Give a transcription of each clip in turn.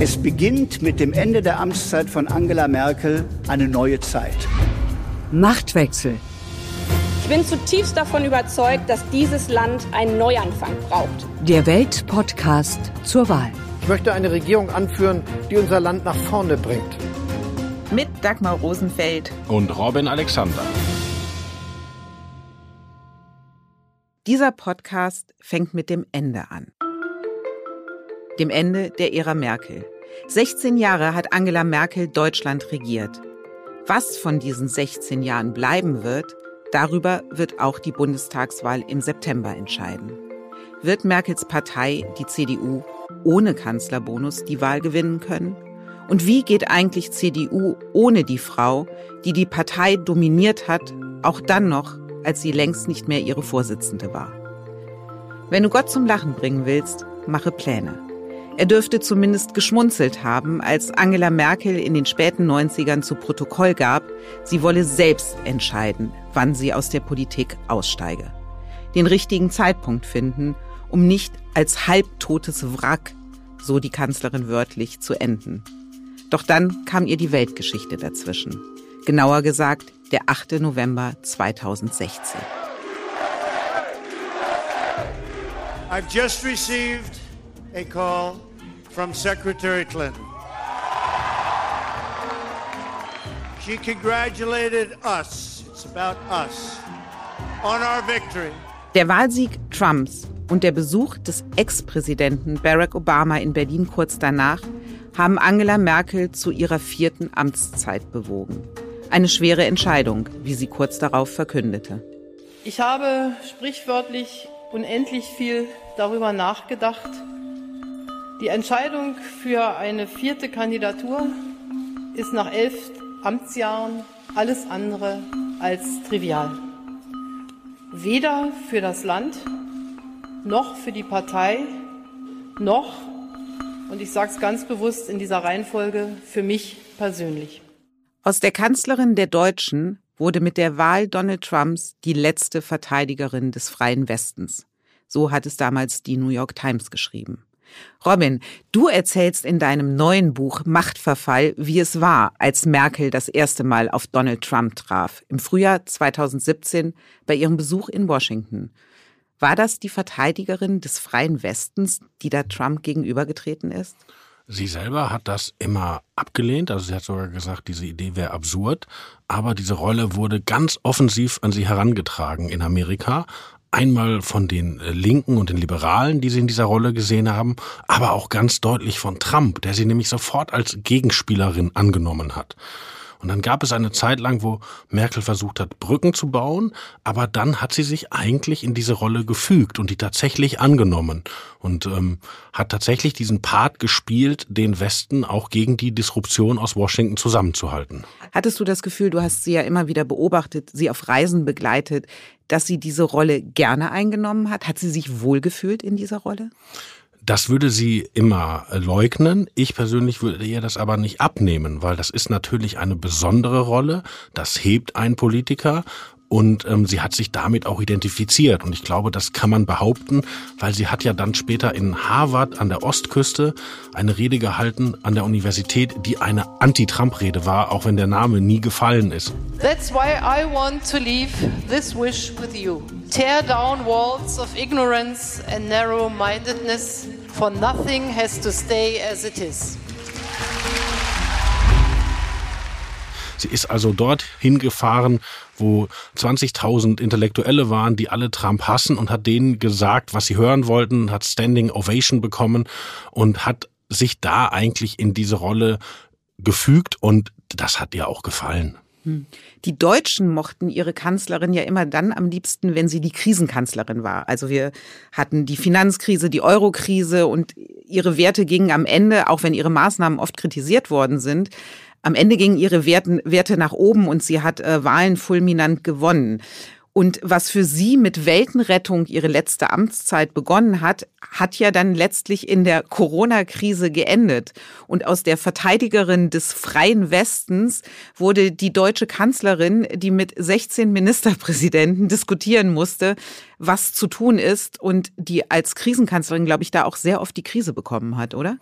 Es beginnt mit dem Ende der Amtszeit von Angela Merkel eine neue Zeit. Machtwechsel. Ich bin zutiefst davon überzeugt, dass dieses Land einen Neuanfang braucht. Der Weltpodcast zur Wahl. Ich möchte eine Regierung anführen, die unser Land nach vorne bringt. Mit Dagmar Rosenfeld und Robin Alexander. Dieser Podcast fängt mit dem Ende an dem Ende der Ära Merkel. 16 Jahre hat Angela Merkel Deutschland regiert. Was von diesen 16 Jahren bleiben wird, darüber wird auch die Bundestagswahl im September entscheiden. Wird Merkels Partei, die CDU, ohne Kanzlerbonus die Wahl gewinnen können? Und wie geht eigentlich CDU ohne die Frau, die die Partei dominiert hat, auch dann noch, als sie längst nicht mehr ihre Vorsitzende war? Wenn du Gott zum Lachen bringen willst, mache Pläne. Er dürfte zumindest geschmunzelt haben, als Angela Merkel in den späten 90ern zu Protokoll gab, sie wolle selbst entscheiden, wann sie aus der Politik aussteige. Den richtigen Zeitpunkt finden, um nicht als halbtotes Wrack, so die Kanzlerin wörtlich, zu enden. Doch dann kam ihr die Weltgeschichte dazwischen. Genauer gesagt, der 8. November 2016. I've just received a call from Secretary Clinton. She congratulated us, it's about us, on our victory. Der Wahlsieg Trumps und der Besuch des Ex-Präsidenten Barack Obama in Berlin kurz danach haben Angela Merkel zu ihrer vierten Amtszeit bewogen. Eine schwere Entscheidung, wie sie kurz darauf verkündete. Ich habe sprichwörtlich unendlich viel darüber nachgedacht, die Entscheidung für eine vierte Kandidatur ist nach elf Amtsjahren alles andere als trivial. Weder für das Land noch für die Partei noch, und ich sage es ganz bewusst in dieser Reihenfolge, für mich persönlich. Aus der Kanzlerin der Deutschen wurde mit der Wahl Donald Trumps die letzte Verteidigerin des freien Westens. So hat es damals die New York Times geschrieben. Robin, du erzählst in deinem neuen Buch Machtverfall, wie es war, als Merkel das erste Mal auf Donald Trump traf, im Frühjahr 2017 bei ihrem Besuch in Washington. War das die Verteidigerin des freien Westens, die da Trump gegenübergetreten ist? Sie selber hat das immer abgelehnt, also sie hat sogar gesagt, diese Idee wäre absurd, aber diese Rolle wurde ganz offensiv an sie herangetragen in Amerika, Einmal von den äh, Linken und den Liberalen, die sie in dieser Rolle gesehen haben, aber auch ganz deutlich von Trump, der sie nämlich sofort als Gegenspielerin angenommen hat. Und dann gab es eine Zeit lang, wo Merkel versucht hat, Brücken zu bauen, aber dann hat sie sich eigentlich in diese Rolle gefügt und die tatsächlich angenommen und ähm, hat tatsächlich diesen Part gespielt, den Westen auch gegen die Disruption aus Washington zusammenzuhalten. Hattest du das Gefühl, du hast sie ja immer wieder beobachtet, sie auf Reisen begleitet, dass sie diese Rolle gerne eingenommen hat? Hat sie sich wohlgefühlt in dieser Rolle? Das würde sie immer leugnen. Ich persönlich würde ihr das aber nicht abnehmen, weil das ist natürlich eine besondere Rolle. Das hebt ein Politiker und ähm, sie hat sich damit auch identifiziert. Und ich glaube, das kann man behaupten, weil sie hat ja dann später in Harvard an der Ostküste eine Rede gehalten an der Universität, die eine Anti-Trump-Rede war, auch wenn der Name nie gefallen ist. That's why I want to leave this wish with you. Tear down walls of ignorance and narrow-mindedness, for nothing has to stay as it is. Sie ist also dort hingefahren, wo 20.000 Intellektuelle waren, die alle Trump hassen und hat denen gesagt, was sie hören wollten, hat Standing Ovation bekommen und hat sich da eigentlich in diese Rolle gefügt und das hat ihr auch gefallen. Hm. Die Deutschen mochten ihre Kanzlerin ja immer dann am liebsten, wenn sie die Krisenkanzlerin war. Also wir hatten die Finanzkrise, die Eurokrise und ihre Werte gingen am Ende, auch wenn ihre Maßnahmen oft kritisiert worden sind, am Ende gingen ihre Werten, Werte nach oben und sie hat äh, Wahlen fulminant gewonnen. Und was für sie mit Weltenrettung ihre letzte Amtszeit begonnen hat, hat ja dann letztlich in der Corona-Krise geendet. Und aus der Verteidigerin des freien Westens wurde die deutsche Kanzlerin, die mit 16 Ministerpräsidenten diskutieren musste, was zu tun ist und die als Krisenkanzlerin, glaube ich, da auch sehr oft die Krise bekommen hat, oder?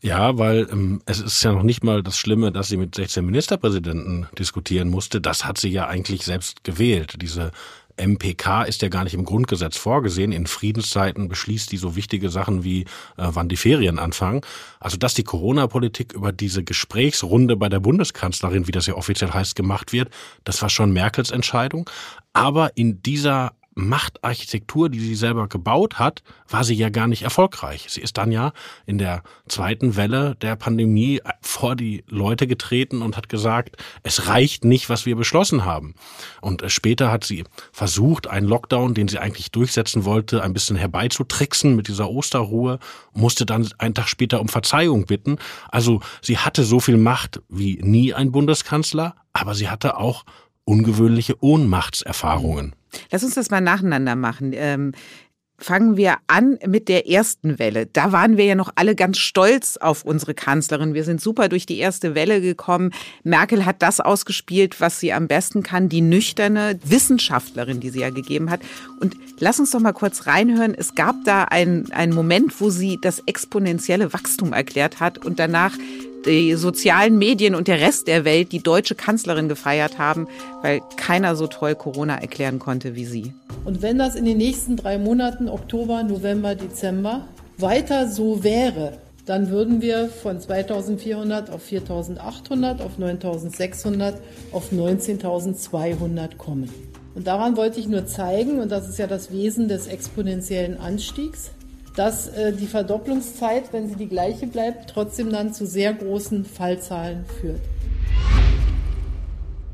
Ja, weil ähm, es ist ja noch nicht mal das Schlimme, dass sie mit 16 Ministerpräsidenten diskutieren musste. Das hat sie ja eigentlich selbst gewählt. Diese MPK ist ja gar nicht im Grundgesetz vorgesehen. In Friedenszeiten beschließt die so wichtige Sachen wie, äh, wann die Ferien anfangen. Also, dass die Corona-Politik über diese Gesprächsrunde bei der Bundeskanzlerin, wie das ja offiziell heißt, gemacht wird, das war schon Merkels Entscheidung. Aber in dieser Machtarchitektur, die sie selber gebaut hat, war sie ja gar nicht erfolgreich. Sie ist dann ja in der zweiten Welle der Pandemie vor die Leute getreten und hat gesagt, es reicht nicht, was wir beschlossen haben. Und äh, später hat sie versucht, einen Lockdown, den sie eigentlich durchsetzen wollte, ein bisschen herbeizutricksen mit dieser Osterruhe, musste dann einen Tag später um Verzeihung bitten. Also sie hatte so viel Macht wie nie ein Bundeskanzler, aber sie hatte auch ungewöhnliche Ohnmachtserfahrungen. Lass uns das mal nacheinander machen. Ähm Fangen wir an mit der ersten Welle. Da waren wir ja noch alle ganz stolz auf unsere Kanzlerin. Wir sind super durch die erste Welle gekommen. Merkel hat das ausgespielt, was sie am besten kann, die nüchterne Wissenschaftlerin, die sie ja gegeben hat. Und lass uns doch mal kurz reinhören. Es gab da einen, einen Moment, wo sie das exponentielle Wachstum erklärt hat und danach die sozialen Medien und der Rest der Welt die deutsche Kanzlerin gefeiert haben, weil keiner so toll Corona erklären konnte wie sie. Und wenn das in den nächsten drei Monaten, Oktober, November, Dezember, weiter so wäre, dann würden wir von 2400 auf 4800, auf 9600, auf 19200 kommen. Und daran wollte ich nur zeigen, und das ist ja das Wesen des exponentiellen Anstiegs, dass äh, die Verdopplungszeit, wenn sie die gleiche bleibt, trotzdem dann zu sehr großen Fallzahlen führt.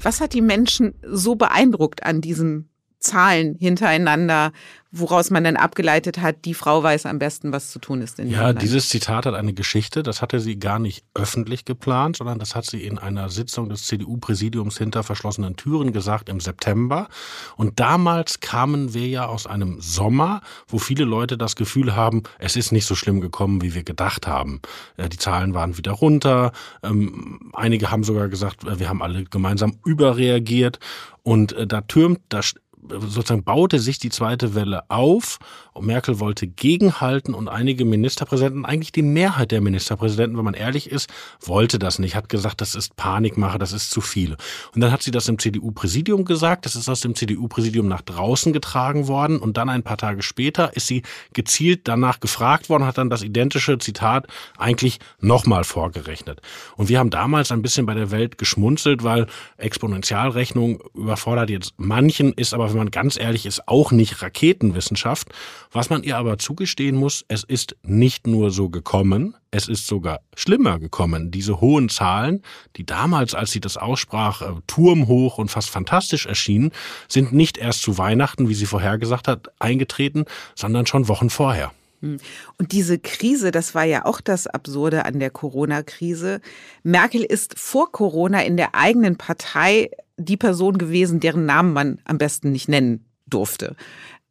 Was hat die Menschen so beeindruckt an diesem Zahlen hintereinander, woraus man dann abgeleitet hat, die Frau weiß am besten, was zu tun ist. In ja, dieses Zitat hat eine Geschichte. Das hatte sie gar nicht öffentlich geplant, sondern das hat sie in einer Sitzung des CDU-Präsidiums hinter verschlossenen Türen gesagt im September. Und damals kamen wir ja aus einem Sommer, wo viele Leute das Gefühl haben, es ist nicht so schlimm gekommen, wie wir gedacht haben. Äh, die Zahlen waren wieder runter. Ähm, einige haben sogar gesagt, äh, wir haben alle gemeinsam überreagiert. Und äh, da türmt, da sozusagen baute sich die zweite Welle auf und Merkel wollte gegenhalten und einige Ministerpräsidenten, eigentlich die Mehrheit der Ministerpräsidenten, wenn man ehrlich ist, wollte das nicht, hat gesagt, das ist Panikmache, das ist zu viel. Und dann hat sie das im CDU-Präsidium gesagt, das ist aus dem CDU-Präsidium nach draußen getragen worden und dann ein paar Tage später ist sie gezielt danach gefragt worden, hat dann das identische Zitat eigentlich nochmal vorgerechnet. Und wir haben damals ein bisschen bei der Welt geschmunzelt, weil Exponentialrechnung überfordert jetzt manchen, ist aber wenn man ganz ehrlich ist, auch nicht Raketenwissenschaft. Was man ihr aber zugestehen muss, es ist nicht nur so gekommen, es ist sogar schlimmer gekommen. Diese hohen Zahlen, die damals, als sie das aussprach, äh, turmhoch und fast fantastisch erschienen, sind nicht erst zu Weihnachten, wie sie vorhergesagt hat, eingetreten, sondern schon Wochen vorher. Hm. Und diese Krise, das war ja auch das Absurde an der Corona-Krise. Merkel ist vor Corona in der eigenen Partei die Person gewesen, deren Namen man am besten nicht nennen durfte.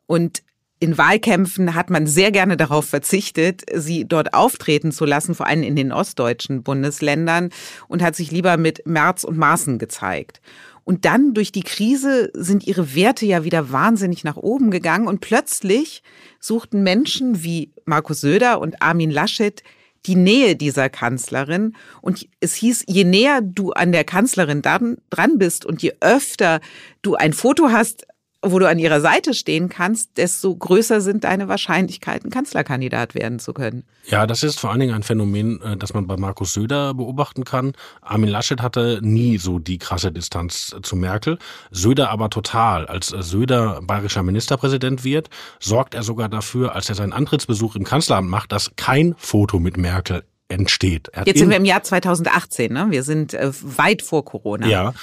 Und in Wahlkämpfen hat man sehr gerne darauf verzichtet, sie dort auftreten zu lassen, vor allem in den ostdeutschen Bundesländern, und hat sich lieber mit Merz und Maaßen gezeigt. Und dann durch die Krise sind ihre Werte ja wieder wahnsinnig nach oben gegangen und plötzlich suchten Menschen wie Markus Söder und Armin Laschet die Nähe dieser Kanzlerin. Und es hieß, je näher du an der Kanzlerin dran, bist und je öfter du ein Foto hast, wo du an ihrer Seite stehen kannst, desto größer sind deine Wahrscheinlichkeiten, Kanzlerkandidat werden zu können. Ja, das ist vor allen Dingen ein Phänomen, äh, das man bei Markus Söder beobachten kann. Armin Laschet hatte nie so die krasse Distanz zu Merkel, Söder aber total. Als Söder bayerischer Ministerpräsident wird, sorgt er sogar dafür, als er seinen Antrittsbesuch im Kanzleramt macht, dass kein Foto mit Merkel entsteht. Jetzt sind wir im Jahr 2018, ne? Wir sind äh, weit vor Corona. Ja,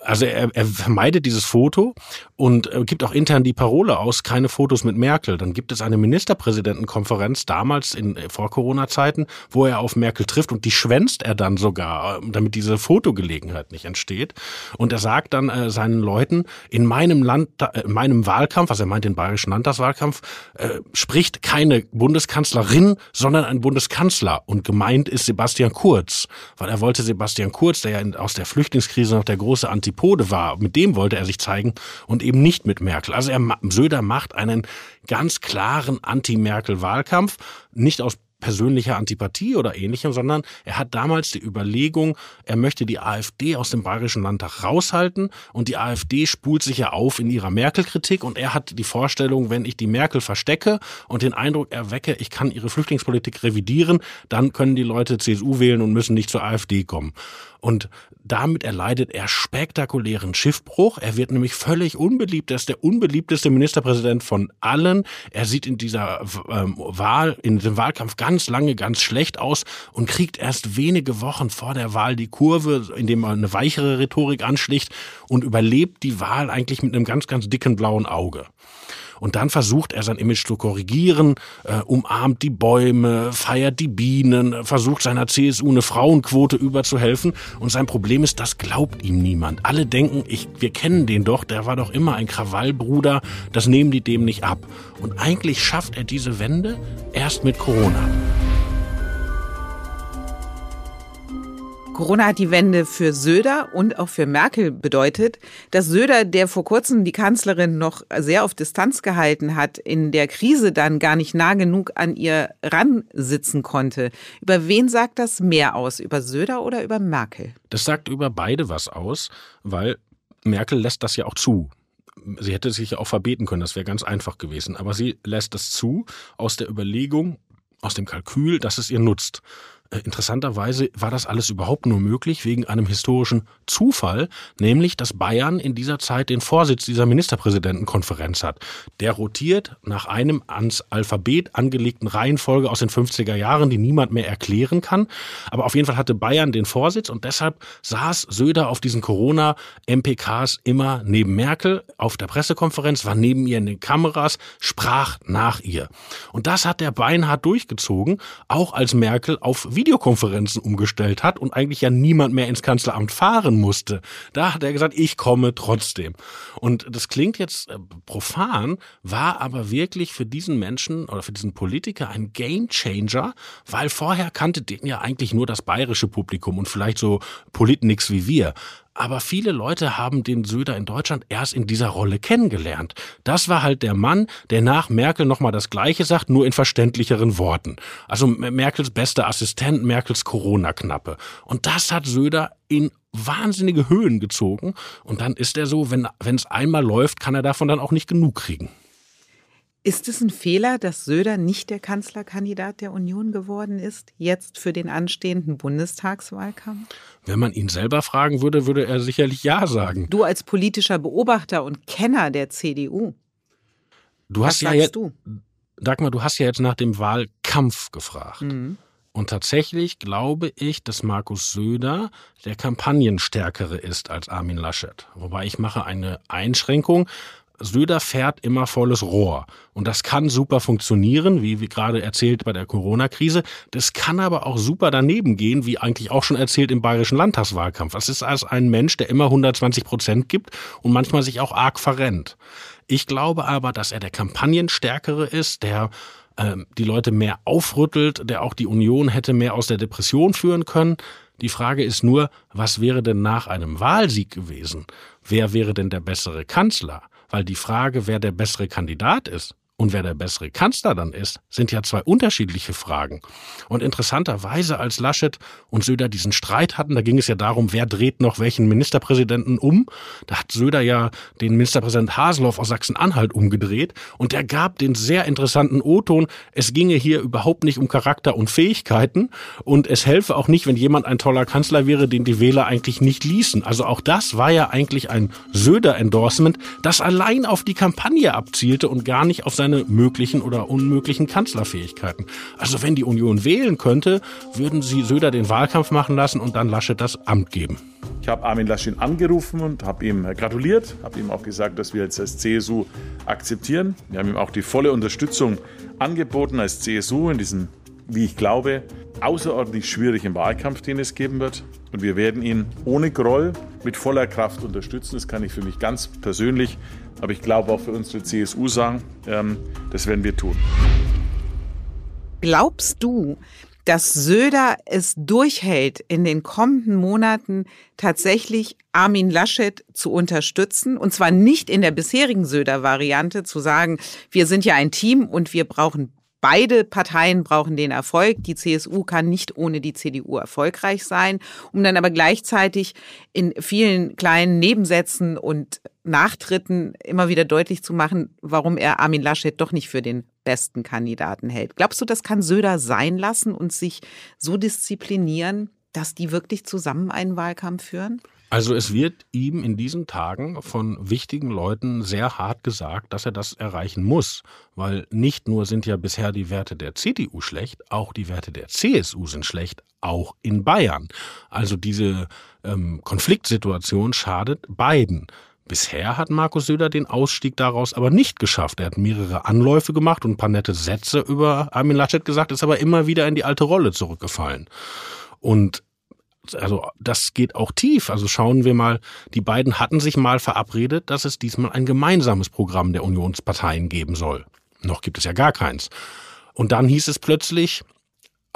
Also er, er vermeidet dieses Foto und äh, gibt auch intern die Parole aus, keine Fotos mit Merkel. Dann gibt es eine Ministerpräsidentenkonferenz damals in äh, vor Corona-Zeiten, wo er auf Merkel trifft und die schwänzt er dann sogar, äh, damit diese Fotogelegenheit nicht entsteht. Und er sagt dann äh, seinen Leuten, in meinem Land, in meinem Wahlkampf, was er meint den bayerischen Landtagswahlkampf, äh, spricht keine Bundeskanzlerin, sondern ein Bundeskanzler. Und gemeint ist Sebastian Kurz, weil er wollte Sebastian Kurz, der ja aus der Flüchtlingskrise noch der große Antipode war, mit dem wollte er sich zeigen und eben nicht mit Merkel. Also er, Söder macht einen ganz klaren Anti-Merkel-Wahlkampf, nicht aus persönlicher Antipathie oder ähnlichem, sondern er hat damals die Überlegung, er möchte die AfD aus dem Bayerischen Landtag raushalten und die AfD spult sich ja auf in ihrer Merkel-Kritik und er hat die Vorstellung, wenn ich die Merkel verstecke und den Eindruck erwecke, ich kann ihre Flüchtlingspolitik revidieren, dann können die Leute CSU wählen und müssen nicht zur AfD kommen. Und damit erleidet er spektakulären Schiffbruch. Er wird nämlich völlig unbeliebt. Er ist der unbeliebteste Ministerpräsident von allen. Er sieht in dieser ähm, Wahl, in dem Wahlkampf ganz lange ganz schlecht aus und kriegt erst wenige Wochen vor der Wahl die Kurve, indem er eine weichere Rhetorik anschlicht und überlebt die Wahl eigentlich mit einem ganz, ganz dicken blauen Auge. Und dann versucht er sein Image zu korrigieren, äh, umarmt die Bäume, feiert die Bienen, versucht seiner CSU eine Frauenquote überzuhelfen. Und sein Problem ist, das glaubt ihm niemand. Alle denken, ich, wir kennen den doch, der war doch immer ein Krawallbruder, das nehmen die dem nicht ab. Und eigentlich schafft er diese Wende erst mit Corona. Corona hat die Wende für Söder und auch für Merkel bedeutet, dass Söder, der vor kurzem die Kanzlerin noch sehr auf Distanz gehalten hat, in der Krise dann gar nicht nah genug an ihr ransitzen konnte. Über wen sagt das mehr aus? Über Söder oder über Merkel? Das sagt über beide was aus, weil Merkel lässt das ja auch zu. Sie hätte sich ja auch verbeten können, das wäre ganz einfach gewesen. Aber sie lässt das zu aus der Überlegung, aus dem Kalkül, dass es ihr nutzt. Äh, interessanterweise war das alles überhaupt nur möglich wegen einem historischen Zufall, nämlich dass Bayern in dieser Zeit den Vorsitz dieser Ministerpräsidentenkonferenz hat. Der rotiert nach einem ans Alphabet angelegten Reihenfolge aus den 50er Jahren, die niemand mehr erklären kann. Aber auf jeden Fall hatte Bayern den Vorsitz und deshalb saß Söder auf diesen Corona-MPKs immer neben Merkel auf der Pressekonferenz, war neben ihr in den Kameras, sprach nach ihr. Und das hat der beinhart durchgezogen, auch als Merkel auf Videokonferenzen umgestellt hat und eigentlich ja niemand mehr ins Kanzleramt fahren musste. Da hat er gesagt, ich komme trotzdem. Und das klingt jetzt äh, profan, war aber wirklich für diesen Menschen oder für diesen Politiker ein Gamechanger, weil vorher kannte den ja eigentlich nur das bayerische Publikum und vielleicht so Politnix wie wir. Aber viele Leute haben den Söder in Deutschland erst in dieser Rolle kennengelernt. Das war halt der Mann, der nach Merkel nochmal das Gleiche sagt, nur in verständlicheren Worten. Also Merkels bester Assistent, Merkels Corona-Knappe. Und das hat Söder in wahnsinnige Höhen gezogen. Und dann ist er so, wenn es einmal läuft, kann er davon dann auch nicht genug kriegen. Ist es ein Fehler, dass Söder nicht der Kanzlerkandidat der Union geworden ist, jetzt für den anstehenden Bundestagswahlkampf? Wenn man ihn selber fragen würde, würde er sicherlich Ja sagen. Du als politischer Beobachter und Kenner der CDU. Du hast ja jetzt, du? Dagmar, du hast ja jetzt nach dem Wahlkampf gefragt. Mhm. Und tatsächlich glaube ich, dass Markus Söder der Kampagnenstärkere ist als Armin Laschet. Wobei ich mache eine Einschränkung. Söder fährt immer volles Rohr. Und das kann super funktionieren, wie, gerade erzählt bei der Corona-Krise. Das kann aber auch super daneben gehen, wie eigentlich auch schon erzählt im bayerischen Landtagswahlkampf. Das ist als ein Mensch, der immer 120 Prozent gibt und manchmal sich auch arg verrennt. Ich glaube aber, dass er der Kampagnenstärkere ist, der ähm, die Leute mehr aufrüttelt, der auch die Union hätte mehr aus der Depression führen können. Die Frage ist nur, was wäre denn nach einem Wahlsieg gewesen? Wer wäre denn der bessere Kanzler? Weil die Frage, wer der bessere Kandidat ist, und wer der bessere Kanzler dann ist, sind ja zwei unterschiedliche Fragen. Und interessanterweise, als Laschet und Söder diesen Streit hatten, da ging es ja darum, wer dreht noch welchen Ministerpräsidenten um. Da hat Söder ja den Ministerpräsident Haseloff aus Sachsen-Anhalt umgedreht und der gab den sehr interessanten O-Ton, es ginge hier überhaupt nicht um Charakter und Fähigkeiten und es helfe auch nicht, wenn jemand ein toller Kanzler wäre, den die Wähler eigentlich nicht ließen. Also auch das war ja eigentlich ein Söder-Endorsement, das allein auf die Kampagne abzielte und gar nicht auf seine seine möglichen oder unmöglichen Kanzlerfähigkeiten. Also wenn die Union wählen könnte, würden sie Söder den Wahlkampf machen lassen und dann Laschet das Amt geben. Ich habe Armin Laschet angerufen und habe ihm gratuliert, habe ihm auch gesagt, dass wir jetzt als CSU akzeptieren. Wir haben ihm auch die volle Unterstützung angeboten als CSU in diesem, wie ich glaube, außerordentlich schwierigen Wahlkampf, den es geben wird. Und wir werden ihn ohne Groll mit voller Kraft unterstützen. Das kann ich für mich ganz persönlich, aber ich glaube auch für unsere CSU sagen, ähm, das werden wir tun. Glaubst du, dass Söder es durchhält, in den kommenden Monaten tatsächlich Armin Laschet zu unterstützen. Und zwar nicht in der bisherigen Söder-Variante zu sagen, wir sind ja ein Team und wir brauchen Beide Parteien brauchen den Erfolg. Die CSU kann nicht ohne die CDU erfolgreich sein, um dann aber gleichzeitig in vielen kleinen Nebensätzen und Nachtritten immer wieder deutlich zu machen, warum er Armin Laschet doch nicht für den besten Kandidaten hält. Glaubst du, das kann Söder sein lassen und sich so disziplinieren, dass die wirklich zusammen einen Wahlkampf führen? Also es wird ihm in diesen Tagen von wichtigen Leuten sehr hart gesagt, dass er das erreichen muss, weil nicht nur sind ja bisher die Werte der CDU schlecht, auch die Werte der CSU sind schlecht, auch in Bayern. Also diese ähm, Konfliktsituation schadet beiden. Bisher hat Markus Söder den Ausstieg daraus aber nicht geschafft. Er hat mehrere Anläufe gemacht und ein paar nette Sätze über Armin Laschet gesagt, ist aber immer wieder in die alte Rolle zurückgefallen. Und also das geht auch tief. Also schauen wir mal, die beiden hatten sich mal verabredet, dass es diesmal ein gemeinsames Programm der Unionsparteien geben soll. Noch gibt es ja gar keins. Und dann hieß es plötzlich,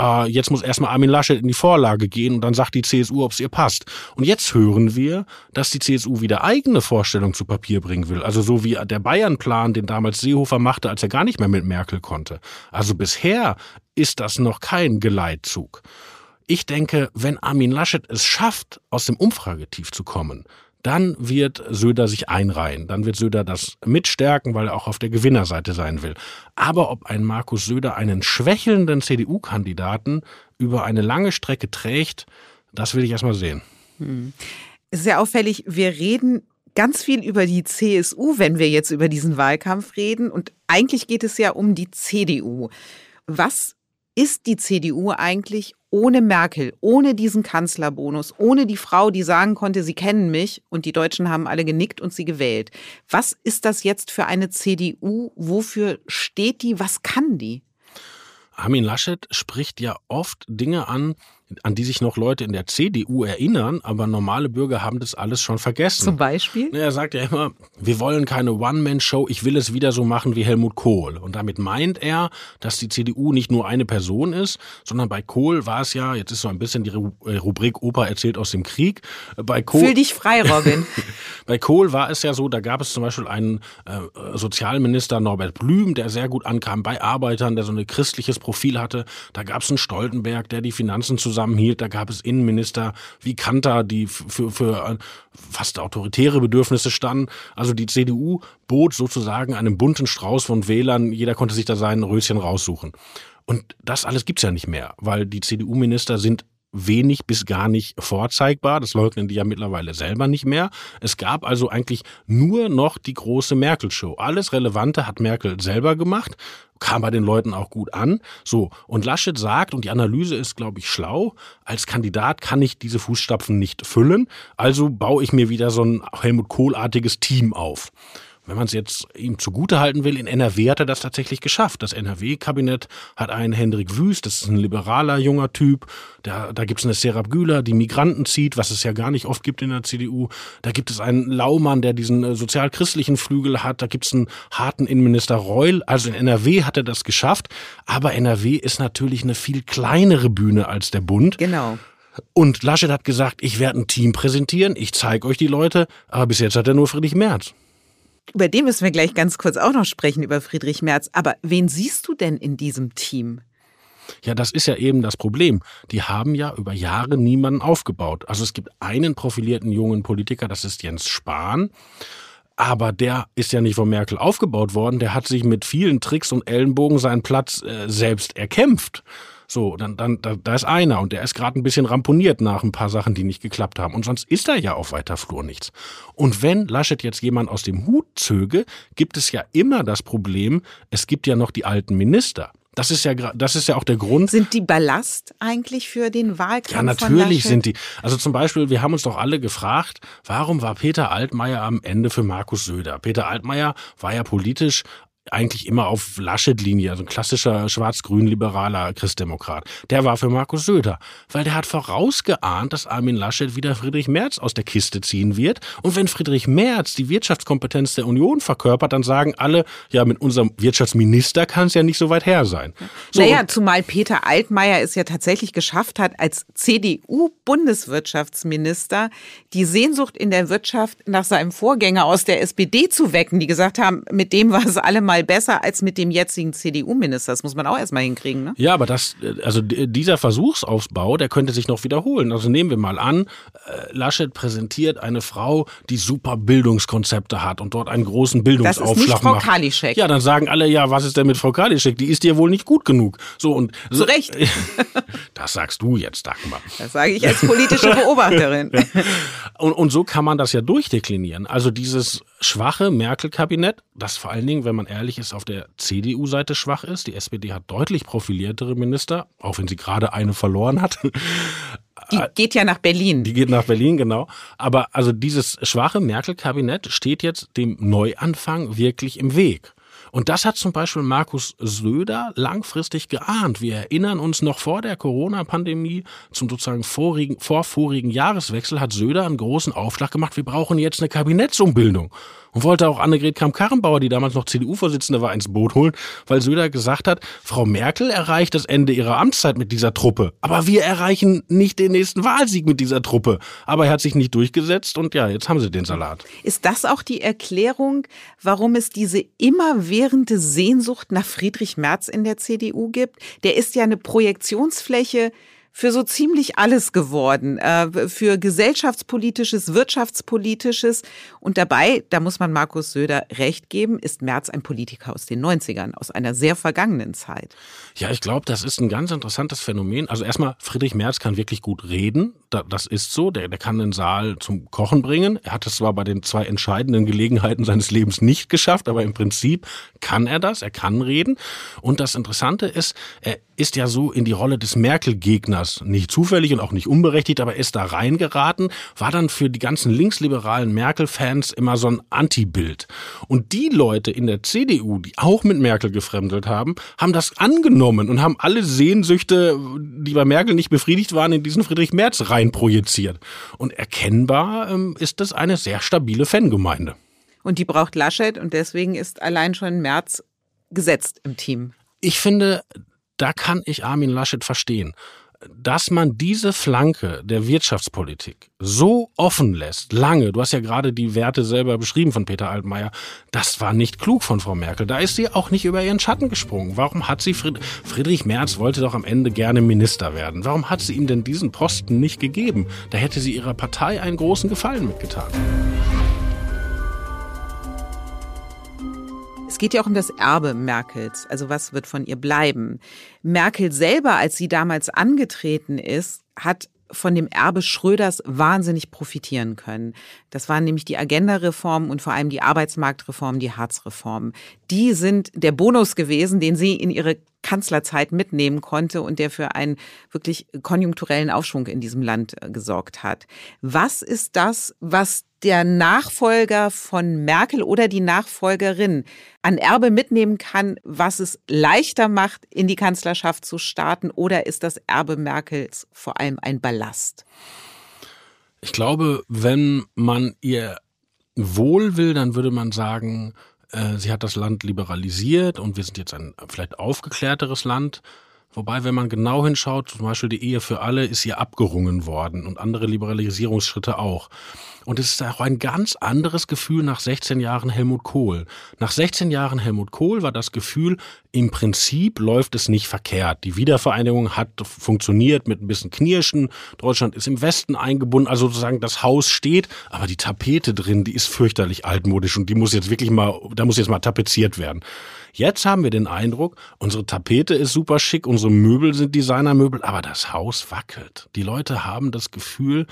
äh, jetzt muss erstmal Armin Laschet in die Vorlage gehen und dann sagt die CSU, ob es ihr passt. Und jetzt hören wir, dass die CSU wieder eigene Vorstellungen zu Papier bringen will. Also so wie der Bayern-Plan, den damals Seehofer machte, als er gar nicht mehr mit Merkel konnte. Also bisher ist das noch kein Geleitzug. Ich denke, wenn Armin Laschet es schafft, aus dem Umfragetief zu kommen, dann wird Söder sich einreihen. Dann wird Söder das mitstärken, weil er auch auf der Gewinnerseite sein will. Aber ob ein Markus Söder einen schwächelnden CDU-Kandidaten über eine lange Strecke trägt, das will ich erstmal sehen. Hm. Sehr auffällig, wir reden ganz viel über die CSU, wenn wir jetzt über diesen Wahlkampf reden. Und eigentlich geht es ja um die CDU. Was ist die CDU eigentlich ohne Merkel, ohne diesen Kanzlerbonus, ohne die Frau, die sagen konnte, sie kennen mich und die Deutschen haben alle genickt und sie gewählt. Was ist das jetzt für eine CDU? Wofür steht die? Was kann die? Armin Laschet spricht ja oft Dinge an, an die sich noch Leute in der CDU erinnern, aber normale Bürger haben das alles schon vergessen. Zum Beispiel? Er sagt ja immer, wir wollen keine One-Man-Show, ich will es wieder so machen wie Helmut Kohl. Und damit meint er, dass die CDU nicht nur eine Person ist, sondern bei Kohl war es ja, jetzt ist so ein bisschen die äh, Rubrik Opa erzählt aus dem Krieg. Bei Kohl, Fühl dich frei, Robin. bei Kohl war es ja so, da gab es zum Beispiel einen äh, Sozialminister Norbert Blüm, der sehr gut ankam bei Arbeitern, der so ein christliches Profil hatte. Da gab es einen Stoltenberg, der die Finanzen zusammen zusammenhielt. Da gab es Innenminister wie Kanter, die für, für äh, fast autoritäre Bedürfnisse standen. Also die CDU bot sozusagen einen bunten Strauß von Wählern. Jeder konnte sich da sein Röschen raussuchen. Und das alles gibt's ja nicht mehr, weil die CDU-Minister sind wenig bis gar nicht vorzeigbar. Das leugnen die ja mittlerweile selber nicht mehr. Es gab also eigentlich nur noch die große Merkel-Show. Alles Relevante hat Merkel selber gemacht, kam bei den Leuten auch gut an. So, und Laschet sagt, und die Analyse ist, glaube ich, schlau, als Kandidat kann ich diese Fußstapfen nicht füllen, also baue ich mir wieder so ein Helmut Kohl-artiges Team auf wenn man es jetzt ihm zugute halten will, in NRW hat er das tatsächlich geschafft. Das NRW-Kabinett hat einen Hendrik Wüst, das ist ein liberaler junger Typ. Da, da gibt es eine Serap Güler, die Migranten zieht, was es ja gar nicht oft gibt in der CDU. Da gibt es einen Laumann, der diesen äh, sozialchristlichen Flügel hat. Da gibt es einen harten Innenminister Reul. Also in NRW hat er das geschafft. Aber NRW ist natürlich eine viel kleinere Bühne als der Bund. Genau. Und Laschet hat gesagt, ich werde ein Team präsentieren, ich zeige euch die Leute, aber bis jetzt hat er nur Friedrich Merz. Über den müssen wir gleich ganz kurz auch noch sprechen, über Friedrich Merz. Aber wen siehst du denn in diesem Team? Ja, das ist ja eben das Problem. Die haben ja über Jahre niemanden aufgebaut. Also es gibt einen profilierten jungen Politiker, das ist Jens Spahn. Aber der ist ja nicht von Merkel aufgebaut worden. Der hat sich mit vielen Tricks und Ellenbogen seinen Platz äh, selbst erkämpft. So, dann, dann, da, da ist einer und der ist gerade ein bisschen ramponiert nach ein paar Sachen, die nicht geklappt haben. Und sonst ist da ja auf weiter Flur nichts. Und wenn Laschet jetzt jemand aus dem Hut zöge, gibt es ja immer das Problem, es gibt ja noch die alten Minister. Das ist ja das ist ja auch der Grund. Sind die Ballast eigentlich für den Wahlkampf? Ja, natürlich sind die. Also zum Beispiel, wir haben uns doch alle gefragt, warum war Peter Altmaier am Ende für Markus Söder? Peter Altmaier war ja politisch eigentlich immer auf Laschet-Linie, also ein klassischer schwarz-grün-liberaler Christdemokrat. Der war für Markus Söder, weil der hat vorausgeahnt, dass Armin Laschet wieder Friedrich Merz aus der Kiste ziehen wird. Und wenn Friedrich Merz die Wirtschaftskompetenz der Union verkörpert, dann sagen alle, ja, mit unserem Wirtschaftsminister kann es ja nicht so weit her sein. So, naja, zumal Peter Altmaier es ja tatsächlich geschafft hat, als CDU-Bundeswirtschaftsminister die Sehnsucht in der Wirtschaft nach seinem Vorgänger aus der SPD zu wecken, die gesagt haben, mit dem war es allemal mal besser als mit dem jetzigen CDU-Minister. Das muss man auch erstmal hinkriegen, ne? Ja, aber das, also dieser Versuchsaufbau, der könnte sich noch wiederholen. Also nehmen wir mal an, äh, Laschet präsentiert eine Frau, die super Bildungskonzepte hat und dort einen großen Bildungsaufschlag macht. Das ist nicht Frau Kalischek. Ja, dann sagen alle, ja, was ist denn mit Frau Kalischek? Die ist dir wohl nicht gut genug. So und Zu Recht. das sagst du jetzt, Dagmar. Das sage ich als politische Beobachterin. ja. und, und so kann man das ja durchdeklinieren. Also dieses schwache Merkel-Kabinett, das vor allen Dingen, wenn man ehrlich ist, auf der CDU-Seite schwach ist. Die SPD hat deutlich profiliertere Minister, auch wenn sie gerade eine verloren hat. Die geht ja nach Berlin. Die geht nach Berlin, genau. Aber also dieses schwache Merkel-Kabinett steht jetzt dem Neuanfang wirklich im Weg. Und das hat zum Beispiel Markus Söder langfristig geahnt. Wir erinnern uns noch vor der Corona-Pandemie zum sozusagen vorigen, vorvorigen Jahreswechsel hat Söder einen großen Aufschlag gemacht. Wir brauchen jetzt eine Kabinettsumbildung und wollte auch Annegret Kramp-Karrenbauer, die damals noch CDU-Vorsitzende war, ins Boot holen, weil Söder gesagt hat, Frau Merkel erreicht das Ende ihrer Amtszeit mit dieser Truppe, aber wir erreichen nicht den nächsten Wahlsieg mit dieser Truppe. Aber er hat sich nicht durchgesetzt und ja, jetzt haben sie den Salat. Ist das auch die Erklärung, warum es diese immerwährende Sehnsucht nach Friedrich Merz in der CDU gibt? Der ist ja eine Projektionsfläche für so ziemlich alles geworden, äh, für gesellschaftspolitisches, wirtschaftspolitisches. Und dabei, da muss man Markus Söder recht geben, ist Merz ein Politiker aus den 90ern, aus einer sehr vergangenen Zeit. Ja, ich glaube, das ist ein ganz interessantes Phänomen. Also erstmal, Friedrich Merz kann wirklich gut reden. Das ist so. Der, der kann den Saal zum Kochen bringen. Er hat es zwar bei den zwei entscheidenden Gelegenheiten seines Lebens nicht geschafft, aber im Prinzip kann er das. Er kann reden. Und das Interessante ist, er ist ja so in die Rolle des Merkel-Gegners, nicht zufällig und auch nicht unberechtigt, aber ist da reingeraten, war dann für die ganzen linksliberalen Merkel-Fans immer so ein Anti-Bild. Und die Leute in der CDU, die auch mit Merkel gefremdelt haben, haben das angenommen und haben alle Sehnsüchte, die bei Merkel nicht befriedigt waren, in diesen Friedrich Merz reinprojiziert. Und erkennbar ähm, ist das eine sehr stabile Fangemeinde. Und die braucht Laschet und deswegen ist allein schon Merz gesetzt im Team. Ich finde, da kann ich Armin Laschet verstehen. Dass man diese Flanke der Wirtschaftspolitik so offen lässt, lange, du hast ja gerade die Werte selber beschrieben von Peter Altmaier, das war nicht klug von Frau Merkel. Da ist sie auch nicht über ihren Schatten gesprungen. Warum hat sie, Fried Friedrich Merz wollte doch am Ende gerne Minister werden. Warum hat sie ihm denn diesen Posten nicht gegeben? Da hätte sie ihrer Partei einen großen Gefallen mitgetan. Geht ja auch um das Erbe Merkels, also was wird von ihr bleiben. Merkel selber, als sie damals angetreten ist, hat von dem Erbe Schröders wahnsinnig profitieren können. Das waren nämlich die Agenda-Reformen und vor allem die Arbeitsmarktreformen, die Hartz-Reformen. Die sind der Bonus gewesen, den sie in ihre Kanzlerzeit mitnehmen konnte und der für einen wirklich konjunkturellen Aufschwung in diesem Land äh, gesorgt hat. Was ist das, was der Nachfolger von Merkel oder die Nachfolgerin an Erbe mitnehmen kann, was es leichter macht, in die Kanzlerschaft zu starten? Oder ist das Erbe Merkels vor allem ein Ballast? Ich glaube, wenn man ihr wohl will, dann würde man sagen, äh, sie hat das Land liberalisiert und wir sind jetzt ein vielleicht aufgeklärteres Land. Wobei, wenn man genau hinschaut, zum Beispiel die Ehe für alle ist ihr abgerungen worden und andere Liberalisierungsschritte auch. Und es ist auch ein ganz anderes Gefühl nach 16 Jahren Helmut Kohl. Nach 16 Jahren Helmut Kohl war das Gefühl, im Prinzip läuft es nicht verkehrt. Die Wiedervereinigung hat funktioniert mit ein bisschen Knirschen. Deutschland ist im Westen eingebunden, also sozusagen das Haus steht, aber die Tapete drin, die ist fürchterlich altmodisch und die muss jetzt wirklich mal, da muss jetzt mal tapeziert werden. Jetzt haben wir den Eindruck, unsere Tapete ist super schick, unsere Möbel sind Designermöbel, aber das Haus wackelt. Die Leute haben das Gefühl,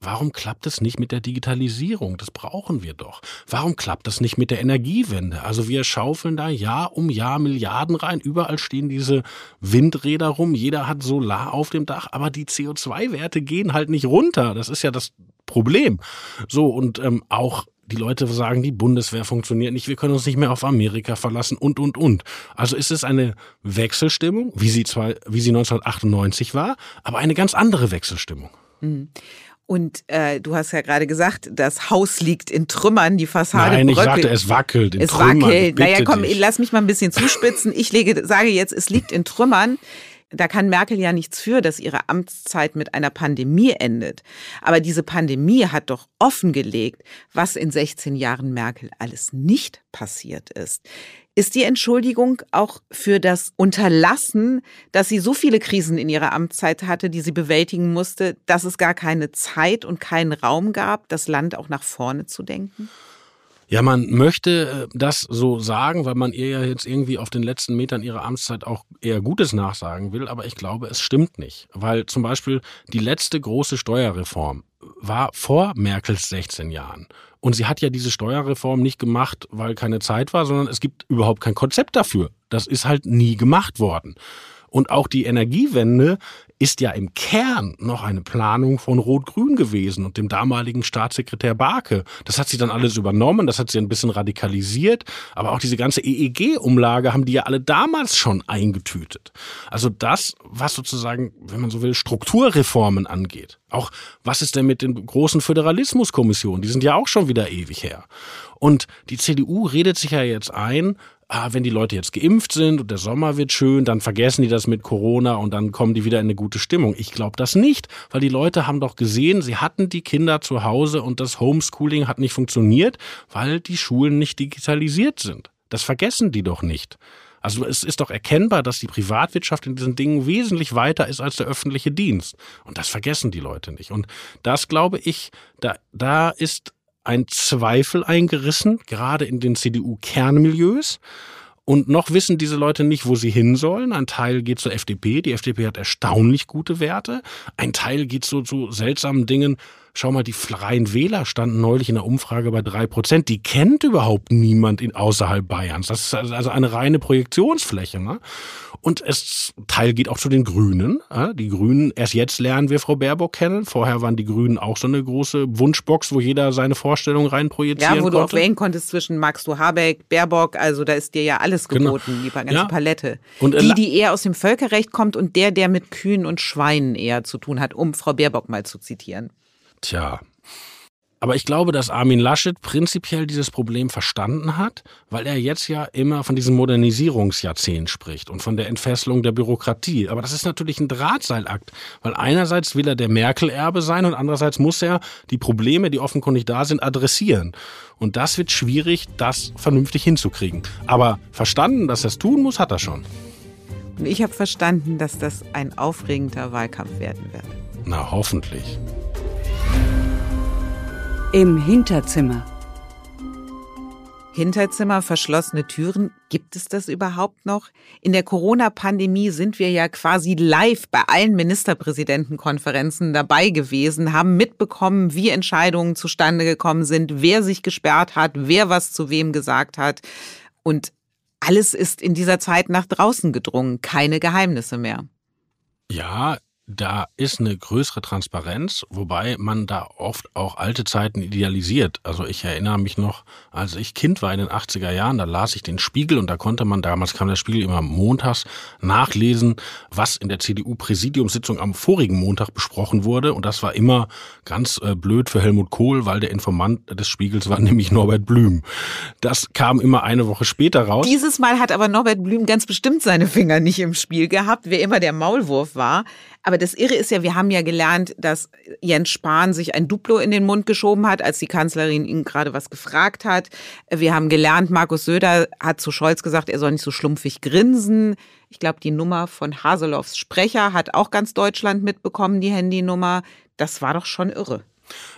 warum klappt es nicht mit der Digitalisierung? Das brauchen wir doch. Warum klappt das nicht mit der Energiewende? Also wir schaufeln da Jahr um Jahr Milliarden rein. Überall stehen diese Windräder rum. Jeder hat Solar auf dem Dach, aber die CO2-Werte gehen halt nicht runter. Das ist ja das Problem. So und ähm, auch die Leute sagen, die Bundeswehr funktioniert nicht, wir können uns nicht mehr auf Amerika verlassen und, und, und. Also ist es eine Wechselstimmung, wie sie, zwar, wie sie 1998 war, aber eine ganz andere Wechselstimmung. Mhm. Und äh, du hast ja gerade gesagt, das Haus liegt in Trümmern, die Fassade Nein, ich sagte, es wackelt in es Trümmern. wackelt. Naja, komm, dich. lass mich mal ein bisschen zuspitzen. Ich lege, sage jetzt, es liegt in Trümmern. Da kann Merkel ja nichts für, dass ihre Amtszeit mit einer Pandemie endet. Aber diese Pandemie hat doch offengelegt, was in 16 Jahren Merkel alles nicht passiert ist. Ist die Entschuldigung auch für das Unterlassen, dass sie so viele Krisen in ihrer Amtszeit hatte, die sie bewältigen musste, dass es gar keine Zeit und keinen Raum gab, das Land auch nach vorne zu denken? Ja, man möchte äh, das so sagen, weil man ihr ja jetzt irgendwie auf den letzten Metern ihrer Amtszeit auch eher Gutes nachsagen will, aber ich glaube, es stimmt nicht. Weil zum Beispiel die letzte große Steuerreform war vor Merkels 16 Jahren. Und sie hat ja diese Steuerreform nicht gemacht, weil keine Zeit war, sondern es gibt überhaupt kein Konzept dafür. Das ist halt nie gemacht worden. Und auch die Energiewende ist ja im Kern noch eine Planung von Rot-Grün gewesen und dem damaligen Staatssekretär Barke. Das hat sie dann alles übernommen, das hat sie ein bisschen radikalisiert, aber auch diese ganze EEG-Umlage haben die ja alle damals schon eingetütet. Also das, was sozusagen, wenn man so will, Strukturreformen angeht. Auch was ist denn mit den großen Föderalismuskommissionen? Die sind ja auch schon wieder ewig her. Und die CDU redet sich ja jetzt ein, ah, wenn die Leute jetzt geimpft sind und der Sommer wird schön, dann vergessen die das mit Corona und dann kommen die wieder in eine gute Stimmung. Ich glaube das nicht, weil die Leute haben doch gesehen, sie hatten die Kinder zu Hause und das Homeschooling hat nicht funktioniert, weil die Schulen nicht digitalisiert sind. Das vergessen die doch nicht. Also es ist doch erkennbar, dass die Privatwirtschaft in diesen Dingen wesentlich weiter ist als der öffentliche Dienst. Und das vergessen die Leute nicht. Und das glaube ich, da, da ist ein Zweifel eingerissen, gerade in den CDU-Kernmilieus. Und noch wissen diese Leute nicht, wo sie hin sollen. Ein Teil geht zur FDP. Die FDP hat erstaunlich gute Werte. Ein Teil geht so zu seltsamen Dingen. Schau mal, die Freien Wähler standen neulich in der Umfrage bei drei Prozent. Die kennt überhaupt niemand in, außerhalb Bayerns. Das ist also eine reine Projektionsfläche. Ne? Und es Teil geht auch zu den Grünen. Die Grünen, erst jetzt lernen wir Frau Baerbock kennen. Vorher waren die Grünen auch so eine große Wunschbox, wo jeder seine Vorstellung reinprojizieren konnte. Ja, wo konnte. du auch wählen konntest zwischen magst du Habeck, Baerbock, also da ist dir ja alles geboten, genau. die ganze ja. Palette. Und, äh, die, die eher aus dem Völkerrecht kommt und der, der mit Kühen und Schweinen eher zu tun hat, um Frau Baerbock mal zu zitieren. Tja. Aber ich glaube, dass Armin Laschet prinzipiell dieses Problem verstanden hat, weil er jetzt ja immer von diesem Modernisierungsjahrzehnt spricht und von der Entfesselung der Bürokratie. Aber das ist natürlich ein Drahtseilakt, weil einerseits will er der Merkel-Erbe sein und andererseits muss er die Probleme, die offenkundig da sind, adressieren. Und das wird schwierig, das vernünftig hinzukriegen. Aber verstanden, dass er es tun muss, hat er schon. Und ich habe verstanden, dass das ein aufregender Wahlkampf werden wird. Na, hoffentlich. Im Hinterzimmer. Hinterzimmer, verschlossene Türen, gibt es das überhaupt noch? In der Corona-Pandemie sind wir ja quasi live bei allen Ministerpräsidentenkonferenzen dabei gewesen, haben mitbekommen, wie Entscheidungen zustande gekommen sind, wer sich gesperrt hat, wer was zu wem gesagt hat. Und alles ist in dieser Zeit nach draußen gedrungen, keine Geheimnisse mehr. Ja, da ist eine größere Transparenz, wobei man da oft auch alte Zeiten idealisiert. Also ich erinnere mich noch, als ich Kind war in den 80er Jahren, da las ich den Spiegel und da konnte man, damals kam der Spiegel immer montags, nachlesen, was in der CDU-Präsidiumssitzung am vorigen Montag besprochen wurde. Und das war immer ganz äh, blöd für Helmut Kohl, weil der Informant des Spiegels war nämlich Norbert Blüm. Das kam immer eine Woche später raus. Dieses Mal hat aber Norbert Blüm ganz bestimmt seine Finger nicht im Spiel gehabt, wer immer der Maulwurf war. Aber das Irre ist ja, wir haben ja gelernt, dass Jens Spahn sich ein Duplo in den Mund geschoben hat, als die Kanzlerin ihn gerade was gefragt hat. Wir haben gelernt, Markus Söder hat zu Scholz gesagt, er soll nicht so schlumpfig grinsen. Ich glaube, die Nummer von Haseloffs Sprecher hat auch ganz Deutschland mitbekommen, die Handynummer. Das war doch schon irre.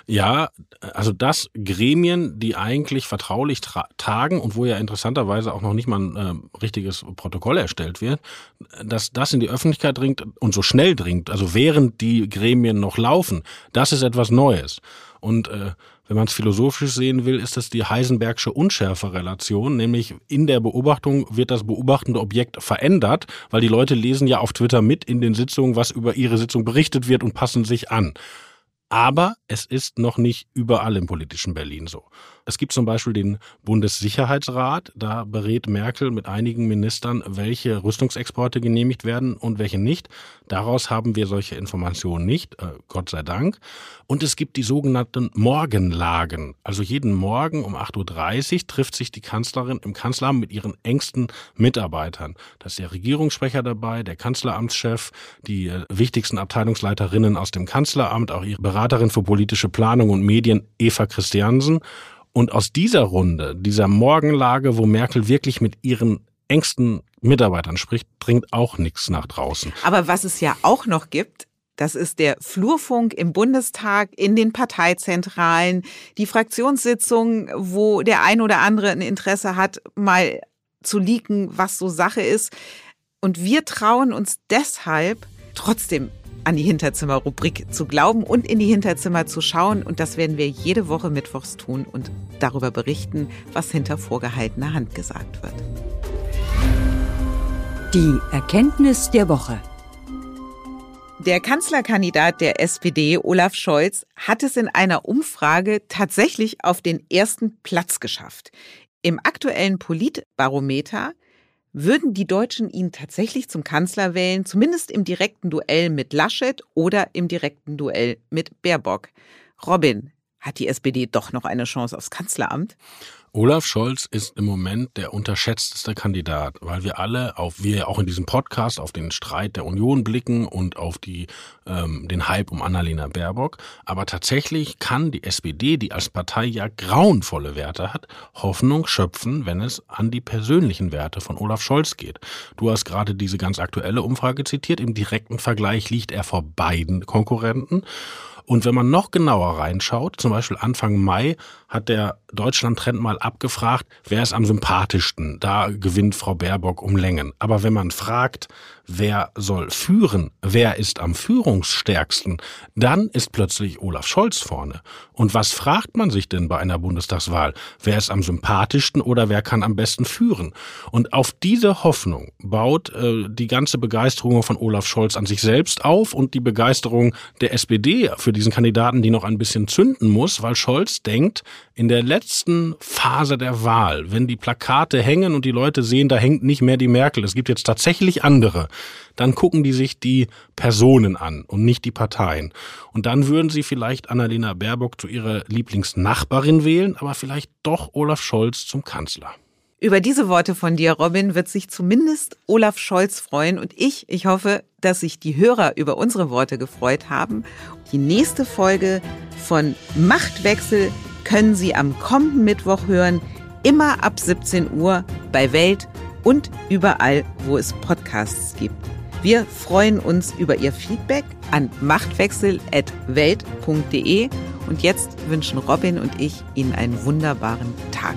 Ja, also dass Gremien, die eigentlich vertraulich tagen und wo ja interessanterweise auch noch nicht mal ein äh, richtiges Protokoll erstellt wird, dass das in die Öffentlichkeit dringt und so schnell dringt, also während die Gremien noch laufen, das ist etwas Neues. Und äh, wenn man es philosophisch sehen will, ist das die Heisenbergsche Unschärferelation, nämlich in der Beobachtung wird das beobachtende Objekt verändert, weil die Leute lesen ja auf Twitter mit in den Sitzungen, was über ihre Sitzung berichtet wird und passen sich an. Aber es ist noch nicht überall im politischen Berlin so. Es gibt zum Beispiel den Bundessicherheitsrat. Da berät Merkel mit einigen Ministern, welche Rüstungsexporte genehmigt werden und welche nicht. Daraus haben wir solche Informationen nicht, äh, Gott sei Dank. Und es gibt die sogenannten Morgenlagen. Also jeden Morgen um 8.30 Uhr trifft sich die Kanzlerin im Kanzleramt mit ihren engsten Mitarbeitern. Da ist der Regierungssprecher dabei, der Kanzleramtschef, die äh, wichtigsten Abteilungsleiterinnen aus dem Kanzleramt, auch ihre Beraterin für politische Planung und Medien, Eva Christiansen. Und aus dieser Runde, dieser Morgenlage, wo Merkel wirklich mit ihren engsten Mitarbeitern spricht, dringt auch nichts nach draußen. Aber was es ja auch noch gibt, das ist der Flurfunk im Bundestag, in den Parteizentralen, die Fraktionssitzungen, wo der ein oder andere ein Interesse hat, mal zu leaken, was so Sache ist. Und wir trauen uns deshalb trotzdem an die Hinterzimmer-Rubrik zu glauben und in die Hinterzimmer zu schauen. Und das werden wir jede Woche mittwochs tun und darüber berichten, was hinter vorgehaltener Hand gesagt wird. Die Erkenntnis der Woche. Der Kanzlerkandidat der SPD, Olaf Scholz, hat es in einer Umfrage tatsächlich auf den ersten Platz geschafft. Im aktuellen Politbarometer würden die Deutschen ihn tatsächlich zum Kanzler wählen, zumindest im direkten Duell mit Laschet oder im direkten Duell mit Baerbock? Robin, hat die SPD doch noch eine Chance aufs Kanzleramt? Olaf Scholz ist im Moment der unterschätzteste Kandidat, weil wir alle auf, wir auch in diesem Podcast auf den Streit der Union blicken und auf die, ähm, den Hype um Annalena Baerbock. Aber tatsächlich kann die SPD, die als Partei ja grauenvolle Werte hat, Hoffnung schöpfen, wenn es an die persönlichen Werte von Olaf Scholz geht. Du hast gerade diese ganz aktuelle Umfrage zitiert. Im direkten Vergleich liegt er vor beiden Konkurrenten. Und wenn man noch genauer reinschaut, zum Beispiel Anfang Mai hat der Deutschland-Trend mal abgefragt, wer ist am sympathischsten? Da gewinnt Frau Baerbock um Längen. Aber wenn man fragt, wer soll führen, wer ist am führungsstärksten, dann ist plötzlich Olaf Scholz vorne. Und was fragt man sich denn bei einer Bundestagswahl? Wer ist am sympathischsten oder wer kann am besten führen? Und auf diese Hoffnung baut äh, die ganze Begeisterung von Olaf Scholz an sich selbst auf und die Begeisterung der SPD für diesen Kandidaten, die noch ein bisschen zünden muss, weil Scholz denkt, in der letzten Phase der Wahl, wenn die Plakate hängen und die Leute sehen, da hängt nicht mehr die Merkel, es gibt jetzt tatsächlich andere, dann gucken die sich die Personen an und nicht die Parteien. Und dann würden sie vielleicht Annalena Baerbock zu ihrer Lieblingsnachbarin wählen, aber vielleicht doch Olaf Scholz zum Kanzler. Über diese Worte von dir, Robin, wird sich zumindest Olaf Scholz freuen und ich, ich hoffe, dass sich die Hörer über unsere Worte gefreut haben. Die nächste Folge von Machtwechsel können Sie am kommenden Mittwoch hören, immer ab 17 Uhr bei Welt und überall, wo es Podcasts gibt. Wir freuen uns über Ihr Feedback an machtwechsel.welt.de und jetzt wünschen Robin und ich Ihnen einen wunderbaren Tag.